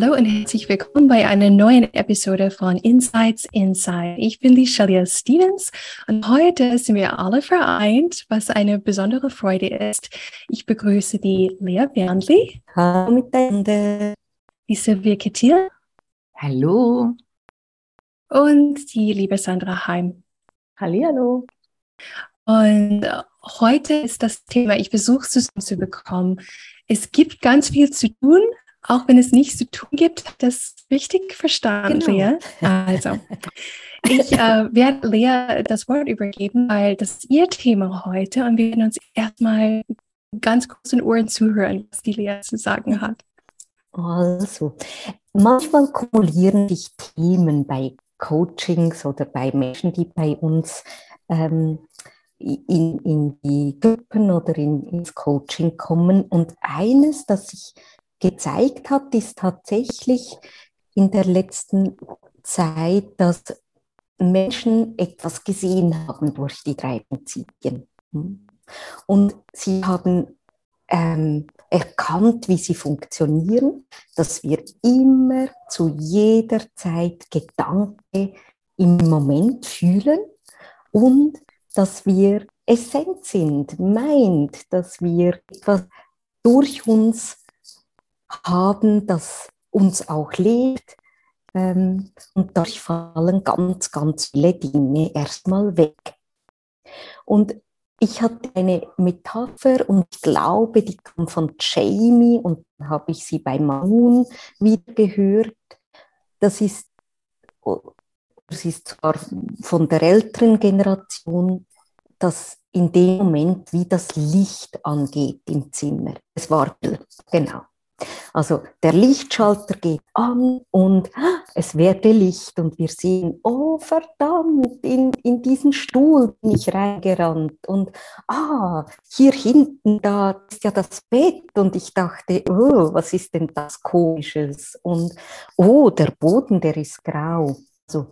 Hallo und herzlich willkommen bei einer neuen Episode von Insights Inside. Ich bin die Shelia Stevens und heute sind wir alle vereint, was eine besondere Freude ist. Ich begrüße die Lea Wernli. Hallo miteinander. Die Sylvia Kettil. Hallo. Und die liebe Sandra Heim. Hallihallo. Und heute ist das Thema, ich versuche es zusammenzubekommen. Es gibt ganz viel zu tun, auch wenn es nichts zu tun gibt, das richtig verstanden, genau. Lea. Also, ich äh, werde Lea das Wort übergeben, weil das ist ihr Thema heute und wir werden uns erstmal ganz kurz in Ohren zuhören, was die Lea zu sagen hat. Also, manchmal kumulieren sich Themen bei Coachings oder bei Menschen, die bei uns ähm, in, in die Gruppen oder in, ins Coaching kommen. Und eines, das sich gezeigt hat, ist tatsächlich in der letzten Zeit, dass Menschen etwas gesehen haben durch die drei Prinzipien. Und sie haben ähm, erkannt, wie sie funktionieren, dass wir immer zu jeder Zeit Gedanke im Moment fühlen und dass wir Essenz sind, meint, dass wir etwas durch uns haben, das uns auch lebt. Ähm, und dadurch fallen ganz, ganz viele Dinge erstmal weg. Und ich hatte eine Metapher und ich glaube, die kommt von Jamie und dann habe ich sie bei Mamun wieder gehört. Das ist, das ist zwar von der älteren Generation, dass in dem Moment wie das Licht angeht im Zimmer. Es war genau. Also der Lichtschalter geht an und es werde Licht und wir sehen, oh verdammt, in, in diesen Stuhl bin ich reingerannt und ah, hier hinten, da ist ja das Bett und ich dachte, oh, was ist denn das Komisches und oh, der Boden, der ist grau. So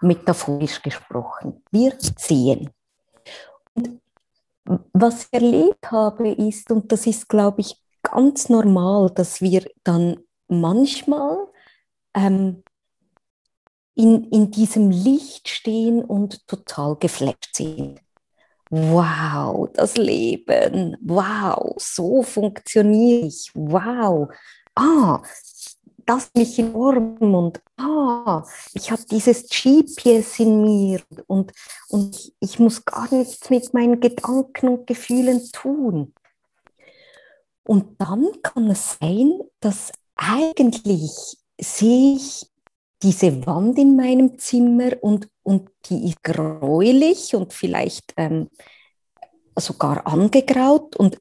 metaphorisch gesprochen. Wir sehen. Und was ich erlebt habe ist, und das ist, glaube ich, ganz normal, dass wir dann manchmal ähm, in, in diesem Licht stehen und total geflasht sind. Wow, das Leben, wow, so funktioniere ich, wow, ah, das mich in Ordnung und ah, ich habe dieses GPS in mir und, und ich muss gar nichts mit meinen Gedanken und Gefühlen tun. Und dann kann es sein, dass eigentlich sehe ich diese Wand in meinem Zimmer und, und die ist gräulich und vielleicht ähm, sogar angegraut und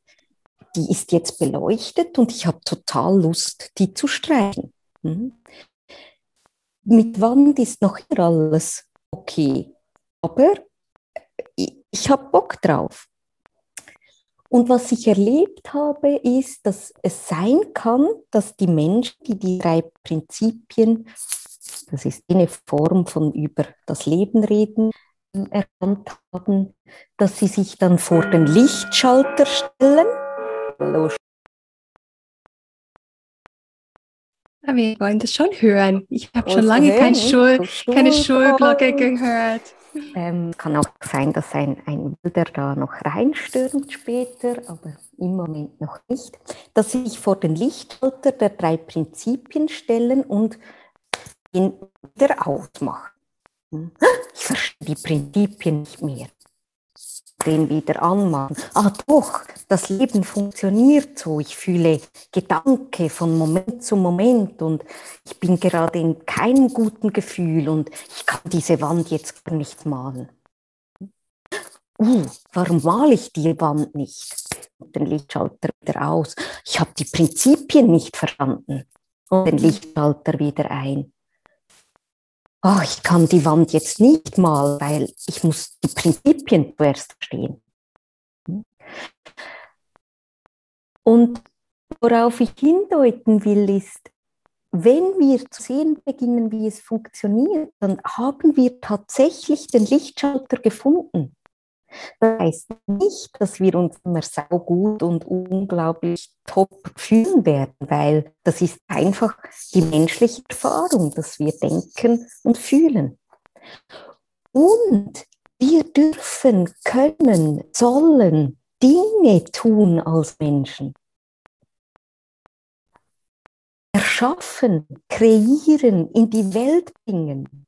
die ist jetzt beleuchtet und ich habe total Lust, die zu streichen. Mhm. Mit Wand ist noch alles okay, aber ich, ich habe Bock drauf. Und was ich erlebt habe, ist, dass es sein kann, dass die Menschen, die die drei Prinzipien, das ist eine Form von über das Leben reden, erkannt haben, dass sie sich dann vor den Lichtschalter stellen. Hallo. Wir wollen das schon hören. Ich habe schon lange kein Schul, keine Schulglocke gehört. Ähm, kann auch sein, dass ein, ein Wilder da noch reinstürmt später, aber im Moment noch nicht. Dass sie sich vor den Lichthalter der drei Prinzipien stellen und ihn wieder ausmachen. Ich verstehe die Prinzipien nicht mehr. Den wieder anmachen. Ah doch, das Leben funktioniert so. Ich fühle Gedanke von Moment zu Moment und ich bin gerade in keinem guten Gefühl und ich kann diese Wand jetzt gar nicht malen. Uh, warum male ich die Wand nicht? den Lichtschalter wieder aus. Ich habe die Prinzipien nicht verstanden und den Lichtschalter wieder ein. Oh, ich kann die Wand jetzt nicht mal, weil ich muss die Prinzipien zuerst verstehen. Und worauf ich hindeuten will, ist, wenn wir zu sehen beginnen, wie es funktioniert, dann haben wir tatsächlich den Lichtschalter gefunden. Das heißt nicht, dass wir uns immer so gut und unglaublich top fühlen werden, weil das ist einfach die menschliche Erfahrung, dass wir denken und fühlen. Und wir dürfen, können, sollen Dinge tun als Menschen. Erschaffen, kreieren, in die Welt bringen.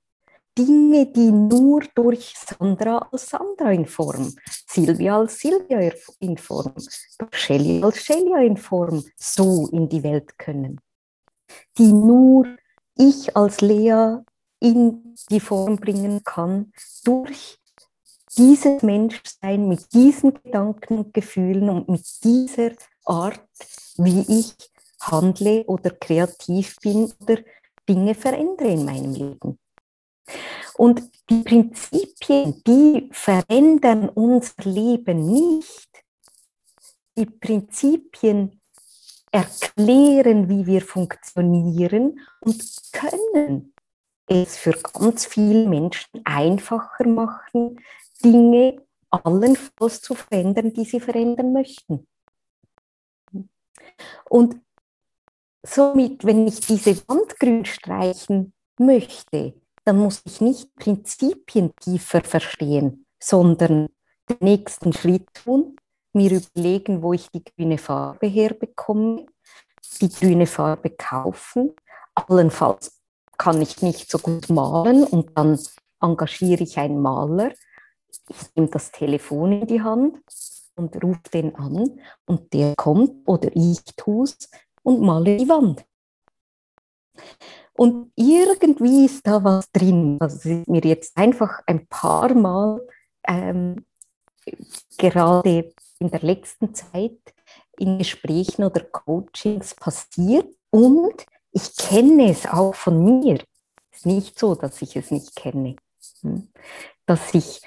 Dinge, die nur durch Sandra als Sandra in Form, Silvia als Silvia in Form, Shelly als Shelly in Form so in die Welt können. Die nur ich als Lea in die Form bringen kann durch dieses Menschsein mit diesen Gedanken und Gefühlen und mit dieser Art, wie ich handle oder kreativ bin oder Dinge verändere in meinem Leben. Und die Prinzipien, die verändern unser Leben nicht. Die Prinzipien erklären, wie wir funktionieren und können es für ganz viele Menschen einfacher machen, Dinge allenfalls zu verändern, die sie verändern möchten. Und somit, wenn ich diese Wand grün streichen möchte, dann muss ich nicht Prinzipien tiefer verstehen, sondern den nächsten Schritt tun, mir überlegen, wo ich die grüne Farbe herbekomme, die grüne Farbe kaufen. Allenfalls kann ich nicht so gut malen und dann engagiere ich einen Maler. Ich nehme das Telefon in die Hand und rufe den an und der kommt oder ich tue es und male die Wand. Und irgendwie ist da was drin. Also es ist mir jetzt einfach ein paar Mal ähm, gerade in der letzten Zeit in Gesprächen oder Coachings passiert und ich kenne es auch von mir. Es ist nicht so, dass ich es nicht kenne. Hm. Dass ich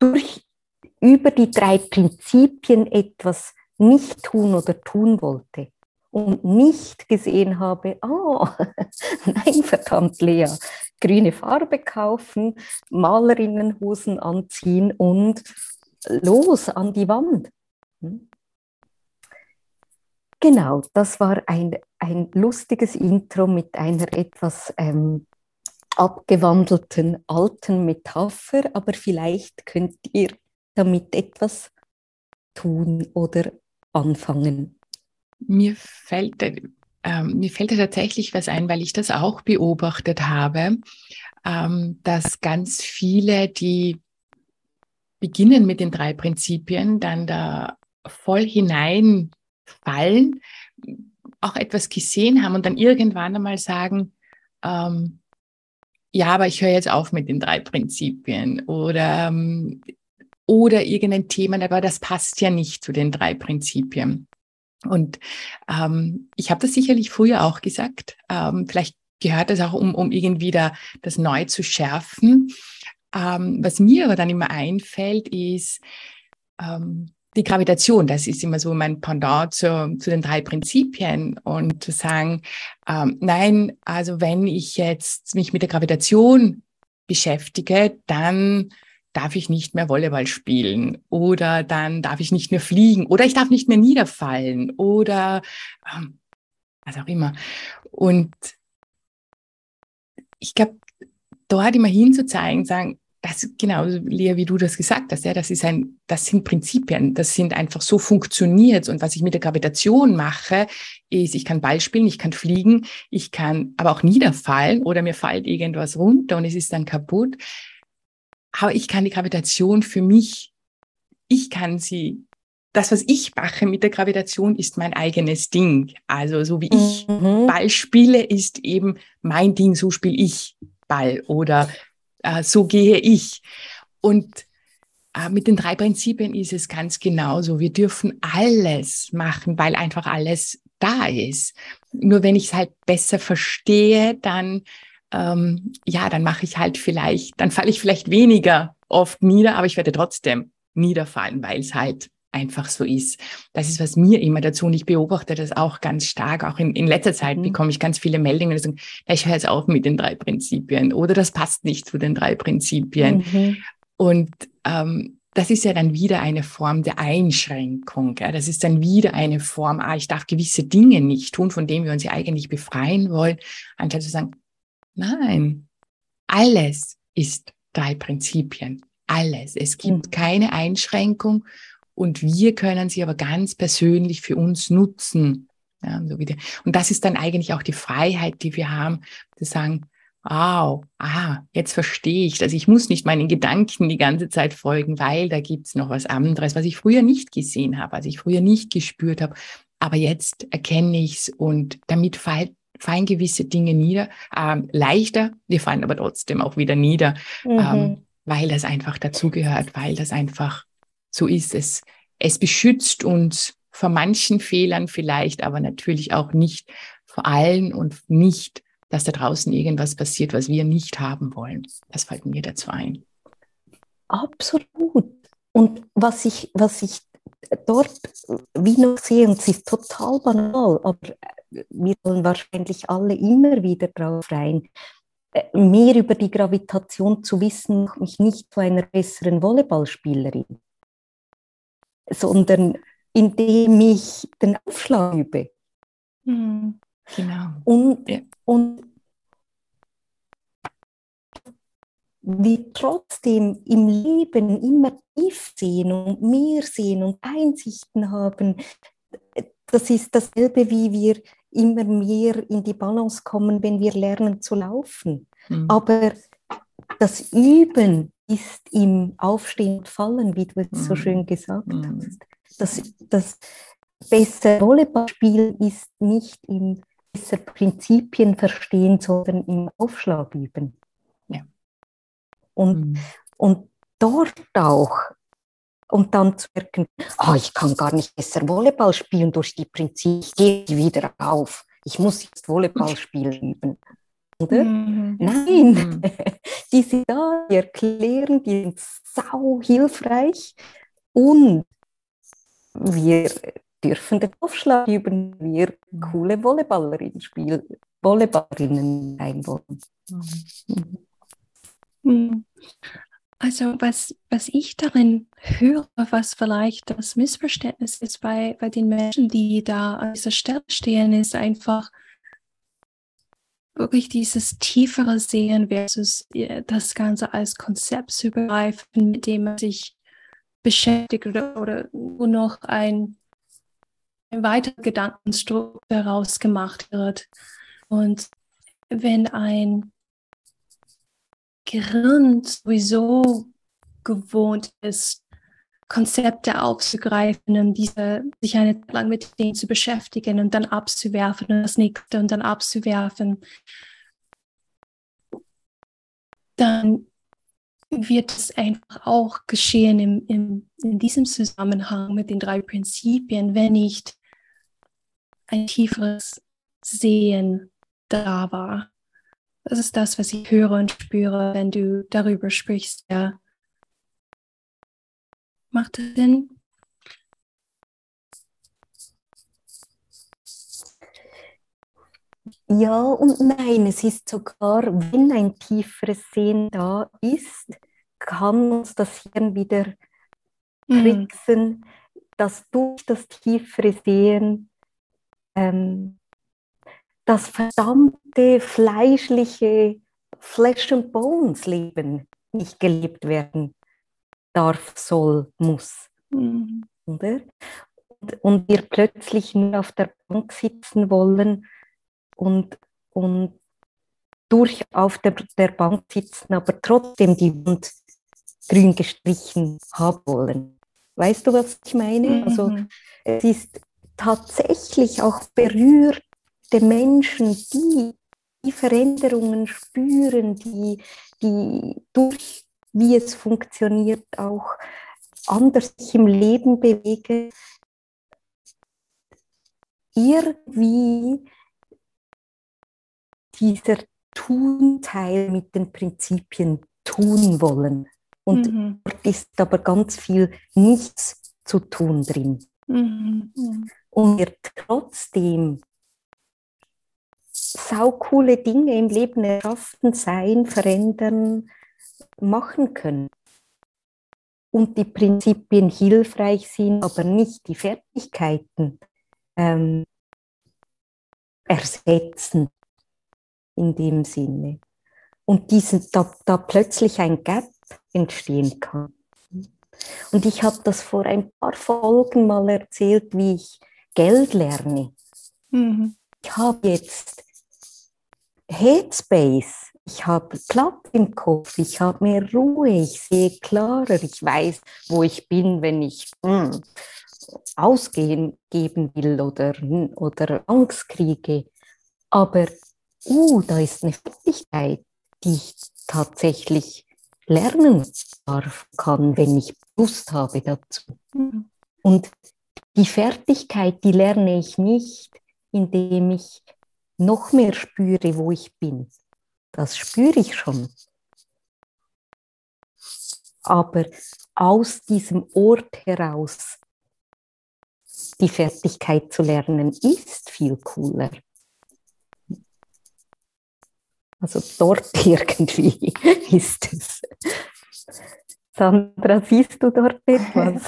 durch über die drei Prinzipien etwas nicht tun oder tun wollte und nicht gesehen habe, oh, nein, verdammt, Lea, grüne Farbe kaufen, Malerinnenhosen anziehen und los an die Wand. Hm? Genau, das war ein, ein lustiges Intro mit einer etwas ähm, abgewandelten alten Metapher, aber vielleicht könnt ihr damit etwas tun oder anfangen. Mir fällt, ähm, mir fällt da tatsächlich was ein, weil ich das auch beobachtet habe, ähm, dass ganz viele, die beginnen mit den drei Prinzipien, dann da voll hineinfallen, auch etwas gesehen haben und dann irgendwann einmal sagen, ähm, ja, aber ich höre jetzt auf mit den drei Prinzipien oder, ähm, oder irgendein Thema, aber das passt ja nicht zu den drei Prinzipien. Und ähm, ich habe das sicherlich früher auch gesagt. Ähm, vielleicht gehört das auch, um, um irgendwie da das neu zu schärfen. Ähm, was mir aber dann immer einfällt, ist ähm, die Gravitation. Das ist immer so mein Pendant zu, zu den drei Prinzipien und zu sagen, ähm, nein, also wenn ich jetzt mich mit der Gravitation beschäftige, dann darf ich nicht mehr Volleyball spielen oder dann darf ich nicht mehr fliegen oder ich darf nicht mehr niederfallen oder ähm, was auch immer. Und ich glaube, dort immer hinzuzeigen, sagen, das genau, Lea, wie du das gesagt hast, ja, das ist ein, das sind Prinzipien, das sind einfach so funktioniert. Und was ich mit der Gravitation mache, ist, ich kann Ball spielen, ich kann fliegen, ich kann aber auch niederfallen oder mir fällt irgendwas runter und es ist dann kaputt aber ich kann die Gravitation für mich, ich kann sie, das, was ich mache mit der Gravitation, ist mein eigenes Ding. Also so wie ich mhm. Ball spiele, ist eben mein Ding, so spiele ich Ball oder äh, so gehe ich. Und äh, mit den drei Prinzipien ist es ganz genauso. Wir dürfen alles machen, weil einfach alles da ist. Nur wenn ich es halt besser verstehe, dann ähm, ja, dann mache ich halt vielleicht, dann falle ich vielleicht weniger oft nieder, aber ich werde trotzdem niederfallen, weil es halt einfach so ist. Das ist, was mir immer dazu, und ich beobachte das auch ganz stark, auch in, in letzter Zeit mhm. bekomme ich ganz viele Meldungen, die sagen, ich höre jetzt auf mit den drei Prinzipien oder das passt nicht zu den drei Prinzipien. Mhm. Und ähm, das ist ja dann wieder eine Form der Einschränkung. Ja? Das ist dann wieder eine Form, ah, ich darf gewisse Dinge nicht tun, von denen wir uns ja eigentlich befreien wollen, anstatt zu sagen, nein, alles ist drei Prinzipien. Alles. Es gibt mhm. keine Einschränkung und wir können sie aber ganz persönlich für uns nutzen. Ja, so wieder. Und das ist dann eigentlich auch die Freiheit, die wir haben, zu sagen, wow, ah, jetzt verstehe ich das. Ich muss nicht meinen Gedanken die ganze Zeit folgen, weil da gibt's noch was anderes, was ich früher nicht gesehen habe, was ich früher nicht gespürt habe. Aber jetzt erkenne ich's und damit fall, fallen gewisse Dinge nieder, ähm, leichter, die fallen aber trotzdem auch wieder nieder, mhm. ähm, weil das einfach dazugehört, weil das einfach so ist es. Es beschützt uns vor manchen Fehlern vielleicht, aber natürlich auch nicht vor allen und nicht, dass da draußen irgendwas passiert, was wir nicht haben wollen. Das fällt mir dazu ein. Absolut. Und was ich, was ich dort wie noch sehe, und es ist total banal, aber wir wollen wahrscheinlich alle immer wieder drauf rein, äh, mehr über die Gravitation zu wissen, macht mich nicht zu einer besseren Volleyballspielerin sondern indem ich den Aufschlag übe. Mhm. Genau. Und, ja. und wir trotzdem im Leben immer tief sehen und mehr sehen und Einsichten haben, das ist dasselbe, wie wir immer mehr in die Balance kommen, wenn wir lernen zu laufen. Mhm. Aber das Üben ist im Aufstehen und Fallen, wie du es so mhm. schön gesagt mhm. hast. Das, das bessere Volleyballspiel ist nicht im besser Prinzipien verstehen, sondern im Aufschlag üben. Ja. Und, mhm. und dort auch, und dann zu merken, oh, ich kann gar nicht besser Volleyball spielen durch die Prinzipien, ich gehe wieder auf, ich muss jetzt Volleyball spielen üben oder? Mhm. Nein, mhm. die sind da, die erklären, die sind sau hilfreich und wir dürfen den Aufschlag üben, wir coole Volleyballerinnen spielen, Volleyballerinnen sein wollen. Mhm. Also was, was ich darin höre, was vielleicht das Missverständnis ist bei, bei den Menschen, die da an dieser Stelle stehen, ist einfach, wirklich dieses tiefere Sehen versus äh, das Ganze als Konzept zu begreifen, mit dem man sich beschäftigt oder, oder nur noch ein, ein weiterer Gedankenstrug daraus gemacht wird. Und wenn ein Gehirn sowieso gewohnt ist, Konzepte aufzugreifen und diese, sich eine Zeit lang mit denen zu beschäftigen und dann abzuwerfen und das nächste und dann abzuwerfen, dann wird es einfach auch geschehen im, im, in diesem Zusammenhang mit den drei Prinzipien, wenn nicht ein tieferes Sehen da war. Das ist das, was ich höre und spüre, wenn du darüber sprichst, ja. Macht das Sinn? Ja und nein, es ist sogar, wenn ein tieferes Sehen da ist, kann uns das Hirn wieder mhm. tricksen, mhm. dass durch das tiefere Sehen ähm, das verdammte fleischliche Flesh and Bones Leben nicht gelebt werden darf, soll, muss. Mhm. Oder? Und, und wir plötzlich nur auf der Bank sitzen wollen und, und durch auf der, der Bank sitzen, aber trotzdem die Wand grün gestrichen haben wollen. Weißt du, was ich meine? Also, mhm. Also es ist tatsächlich auch berührte Menschen, die die Veränderungen spüren, die, die durch wie es funktioniert, auch anders sich im Leben bewege, irgendwie dieser Tun-Teil mit den Prinzipien tun wollen. Und mhm. dort ist aber ganz viel nichts zu tun drin. Mhm. Und wir trotzdem saukoole Dinge im Leben erschaffen, sein, verändern, machen können. Und die Prinzipien hilfreich sind, aber nicht die Fertigkeiten ähm, ersetzen in dem Sinne. Und diesen, da, da plötzlich ein Gap entstehen kann. Und ich habe das vor ein paar Folgen mal erzählt, wie ich Geld lerne. Mhm. Ich habe jetzt Headspace, ich habe Platz im Kopf, ich habe mehr Ruhe, ich sehe klarer, ich weiß, wo ich bin, wenn ich mh, hm, ausgehen geben will oder, oder Angst kriege. Aber uh, da ist eine Fertigkeit, die ich tatsächlich lernen darf, kann, wenn ich Lust habe dazu. Mhm. Und die Fertigkeit, die lerne ich nicht, indem ich noch mehr spüre, wo ich bin. Das spüre ich schon. Aber aus diesem Ort heraus die Fertigkeit zu lernen, ist viel cooler. Also dort irgendwie ist es. Sandra, siehst du dort etwas?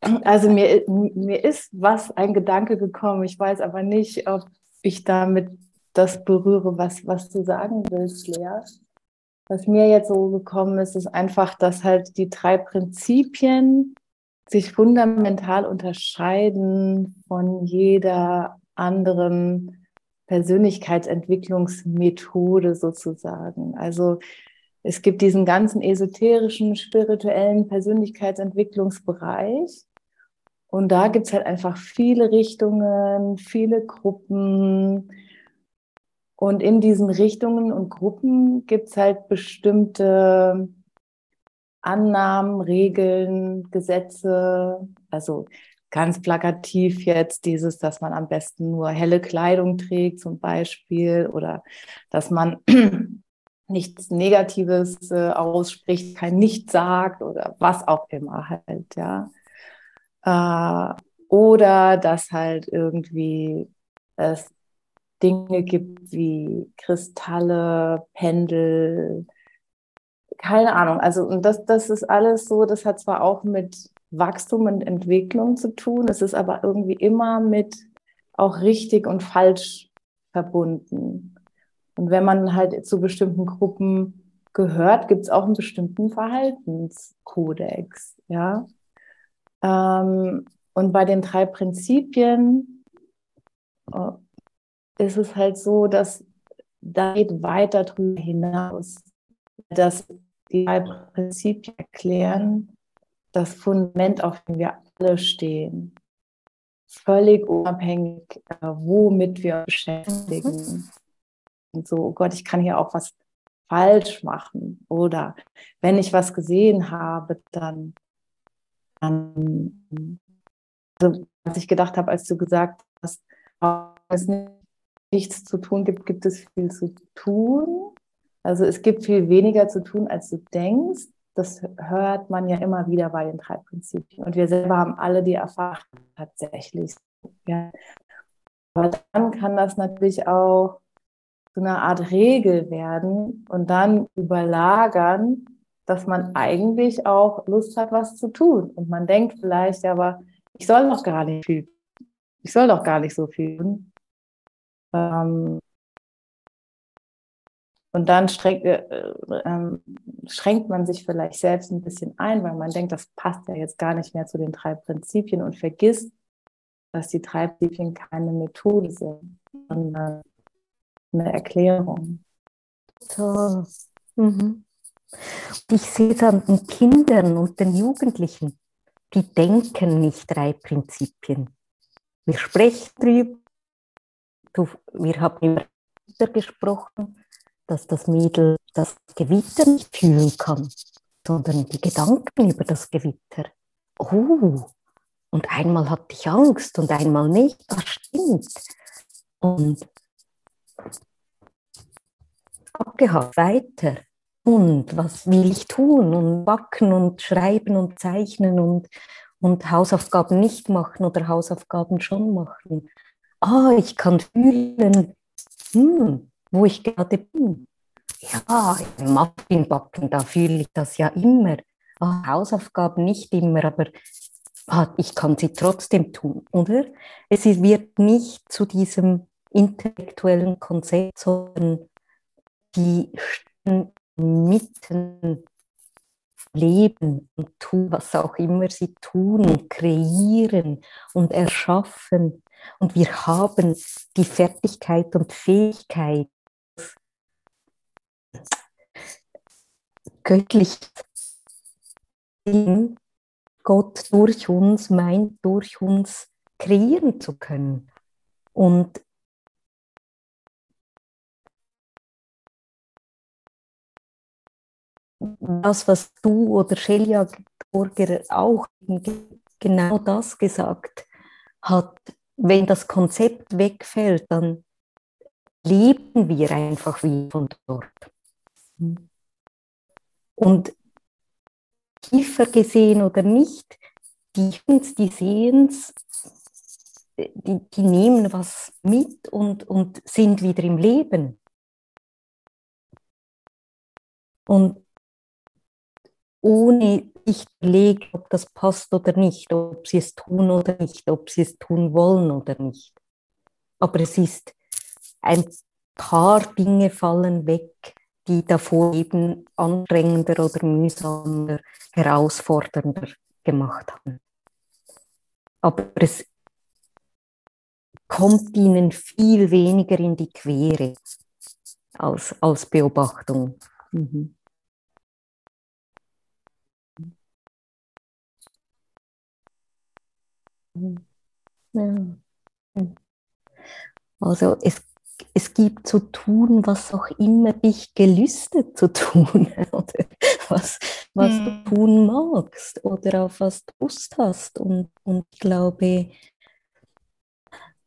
Also mir, mir ist was, ein Gedanke gekommen. Ich weiß aber nicht, ob ich damit das berühre, was, was du sagen willst, Lea. Was mir jetzt so gekommen ist, ist einfach, dass halt die drei Prinzipien sich fundamental unterscheiden von jeder anderen Persönlichkeitsentwicklungsmethode sozusagen. Also es gibt diesen ganzen esoterischen, spirituellen Persönlichkeitsentwicklungsbereich. Und da gibt es halt einfach viele Richtungen, viele Gruppen. Und in diesen Richtungen und Gruppen gibt es halt bestimmte Annahmen, Regeln, Gesetze. Also ganz plakativ jetzt dieses, dass man am besten nur helle Kleidung trägt zum Beispiel oder dass man nichts Negatives äh, ausspricht, kein Nichts sagt oder was auch immer halt, ja. Äh, oder dass halt irgendwie es Dinge gibt wie Kristalle, Pendel, keine Ahnung. Also und das, das ist alles so, das hat zwar auch mit Wachstum und Entwicklung zu tun. Es ist aber irgendwie immer mit auch richtig und falsch verbunden. Und wenn man halt zu bestimmten Gruppen gehört, gibt es auch einen bestimmten Verhaltenskodex. Ja? Ähm, und bei den drei Prinzipien äh, ist es halt so, dass da geht weiter drüber hinaus, dass die drei Prinzipien erklären, das Fundament, auf dem wir alle stehen. Völlig unabhängig, äh, womit wir uns beschäftigen. Mhm. Und so, oh Gott, ich kann hier auch was falsch machen. Oder wenn ich was gesehen habe, dann, also, was ich gedacht habe, als du gesagt hast, es nichts zu tun gibt, gibt es viel zu tun. Also es gibt viel weniger zu tun, als du denkst das hört man ja immer wieder bei den drei Prinzipien. Und wir selber haben alle die Erfahrung tatsächlich. Ja. Aber dann kann das natürlich auch so eine Art Regel werden und dann überlagern, dass man eigentlich auch Lust hat, was zu tun. Und man denkt vielleicht, aber ich soll doch gar nicht viel, ich soll doch gar nicht so viel tun. Ähm, und dann schränkt, äh, äh, schränkt man sich vielleicht selbst ein bisschen ein, weil man denkt, das passt ja jetzt gar nicht mehr zu den drei Prinzipien und vergisst, dass die drei Prinzipien keine Methode sind, sondern eine Erklärung. So. Mhm. Ich sehe es an den Kindern und den Jugendlichen, die denken nicht drei Prinzipien. Wir sprechen drüber, wir haben über gesprochen, dass das Mädel das Gewitter nicht fühlen kann. sondern die Gedanken über das Gewitter. Oh, und einmal hatte ich Angst und einmal nicht. Das stimmt. Und abgehakt weiter. Und was will ich tun? Und backen und schreiben und zeichnen und, und Hausaufgaben nicht machen oder Hausaufgaben schon machen. Ah, ich kann fühlen, hm, wo ich gerade bin. Ja, Muffin backen, da fühle ich das ja immer. Ah, Hausaufgaben nicht immer, aber ah, ich kann sie trotzdem tun, oder? Es wird nicht zu diesem intellektuellen Konzept, sondern die stehen mitten leben und tun, was auch immer sie tun, kreieren und erschaffen. Und wir haben die Fertigkeit und Fähigkeit, göttlich Gott durch uns meint, durch uns kreieren zu können. Und das, was du oder Shelia Burger auch genau das gesagt hat, wenn das Konzept wegfällt, dann leben wir einfach wie von dort. Und tiefer gesehen oder nicht, die, die sehen es, die, die nehmen was mit und, und sind wieder im Leben. Und ohne sich überlegen, ob das passt oder nicht, ob sie es tun oder nicht, ob sie es tun wollen oder nicht. Aber es ist ein paar Dinge fallen weg, die davor eben anstrengender oder mühsamer, herausfordernder gemacht haben. Aber es kommt ihnen viel weniger in die Quere als, als Beobachtung. Mhm. Ja. Also es, es gibt zu tun, was auch immer dich gelüstet zu tun, oder was, was hm. du tun magst oder auf was du Lust hast. Und, und ich glaube,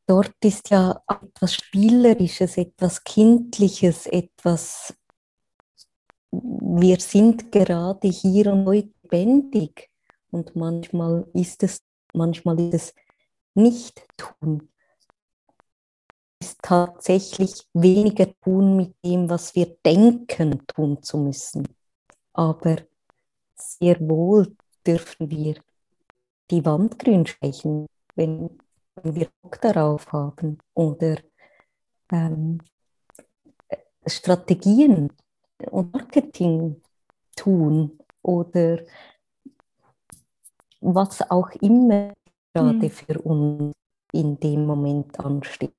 dort ist ja etwas Spielerisches, etwas Kindliches, etwas, wir sind gerade hier und heute lebendig. Und manchmal ist es manchmal ist es nicht tun. Es ist tatsächlich weniger tun mit dem, was wir denken, tun zu müssen. Aber sehr wohl dürfen wir die Wand grün streichen, wenn, wir Bock darauf haben. Oder ähm, Strategien und Marketing tun oder was auch immer gerade mhm. für uns in dem Moment ansteht,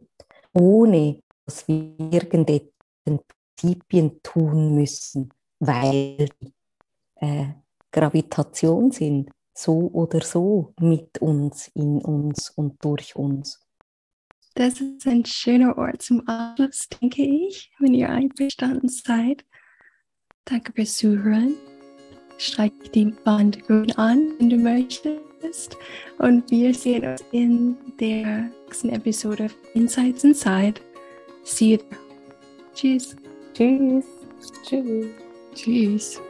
ohne dass wir irgendetwas Prinzipien tun müssen, weil die äh, Gravitation sind, so oder so mit uns, in uns und durch uns. Das ist ein schöner Ort zum Abschluss, denke ich, wenn ihr einverstanden seid. Danke fürs Zuhören streich die Wand grün an, wenn du möchtest. Und wir sehen uns in der nächsten Episode Insights Inside. See you there. Tschüss. Tschüss. Tschüss. Tschüss.